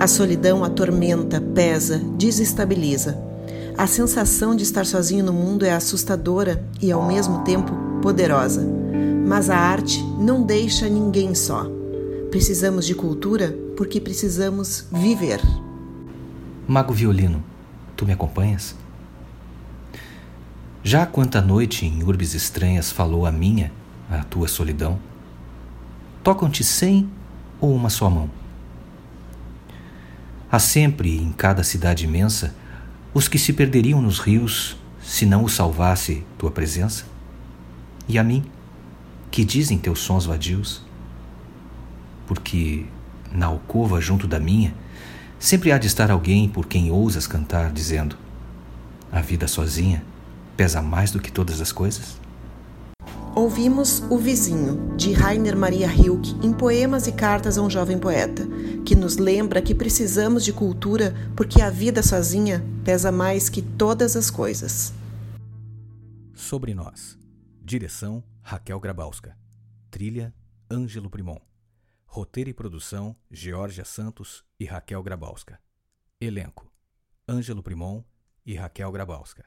A solidão atormenta, pesa, desestabiliza. A sensação de estar sozinho no mundo é assustadora e, ao mesmo tempo, poderosa. Mas a arte não deixa ninguém só. Precisamos de cultura porque precisamos viver. Mago Violino, tu me acompanhas? Já quanta noite em urbes estranhas falou a minha, a tua solidão? Tocam-te cem ou uma só mão? Há sempre, em cada cidade imensa, os que se perderiam nos rios se não os salvasse tua presença? E a mim, que dizem teus sons vadios? Porque na alcova junto da minha, sempre há de estar alguém por quem ousas cantar, dizendo: A vida sozinha pesa mais do que todas as coisas? Ouvimos O Vizinho, de Rainer Maria Rilke, em Poemas e Cartas a um Jovem Poeta, que nos lembra que precisamos de cultura porque a vida sozinha pesa mais que todas as coisas. Sobre Nós. Direção: Raquel Grabowska. Trilha: Ângelo Primon. Roteiro e produção: Georgia Santos e Raquel Grabowska. Elenco: Ângelo Primon e Raquel Grabowska.